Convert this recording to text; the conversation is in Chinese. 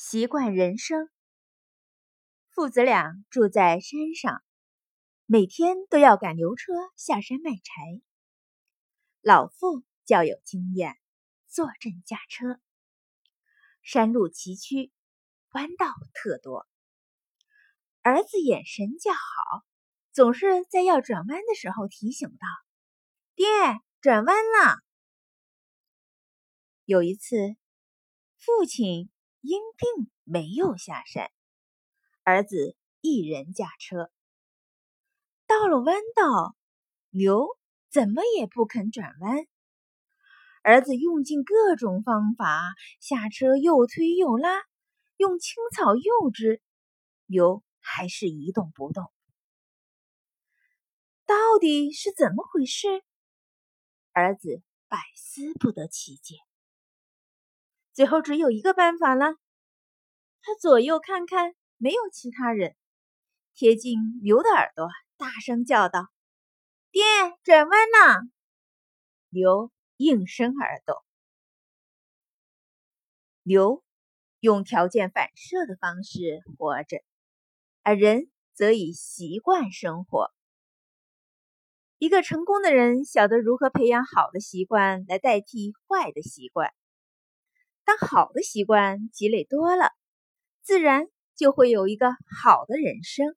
习惯人生。父子俩住在山上，每天都要赶牛车下山卖柴。老父较有经验，坐镇驾车。山路崎岖，弯道特多。儿子眼神较好，总是在要转弯的时候提醒道：“爹，转弯了。”有一次，父亲因病没有下山，儿子一人驾车。到了弯道，牛怎么也不肯转弯。儿子用尽各种方法，下车又推又拉，用青草诱之，牛还是一动不动。到底是怎么回事？儿子百思不得其解。最后只有一个办法了，他左右看看，没有其他人，贴近牛的耳朵，大声叫道：“爹，转弯呐！”牛应声而动。牛用条件反射的方式活着，而人则以习惯生活。一个成功的人晓得如何培养好的习惯来代替坏的习惯。当好的习惯积累多了，自然就会有一个好的人生。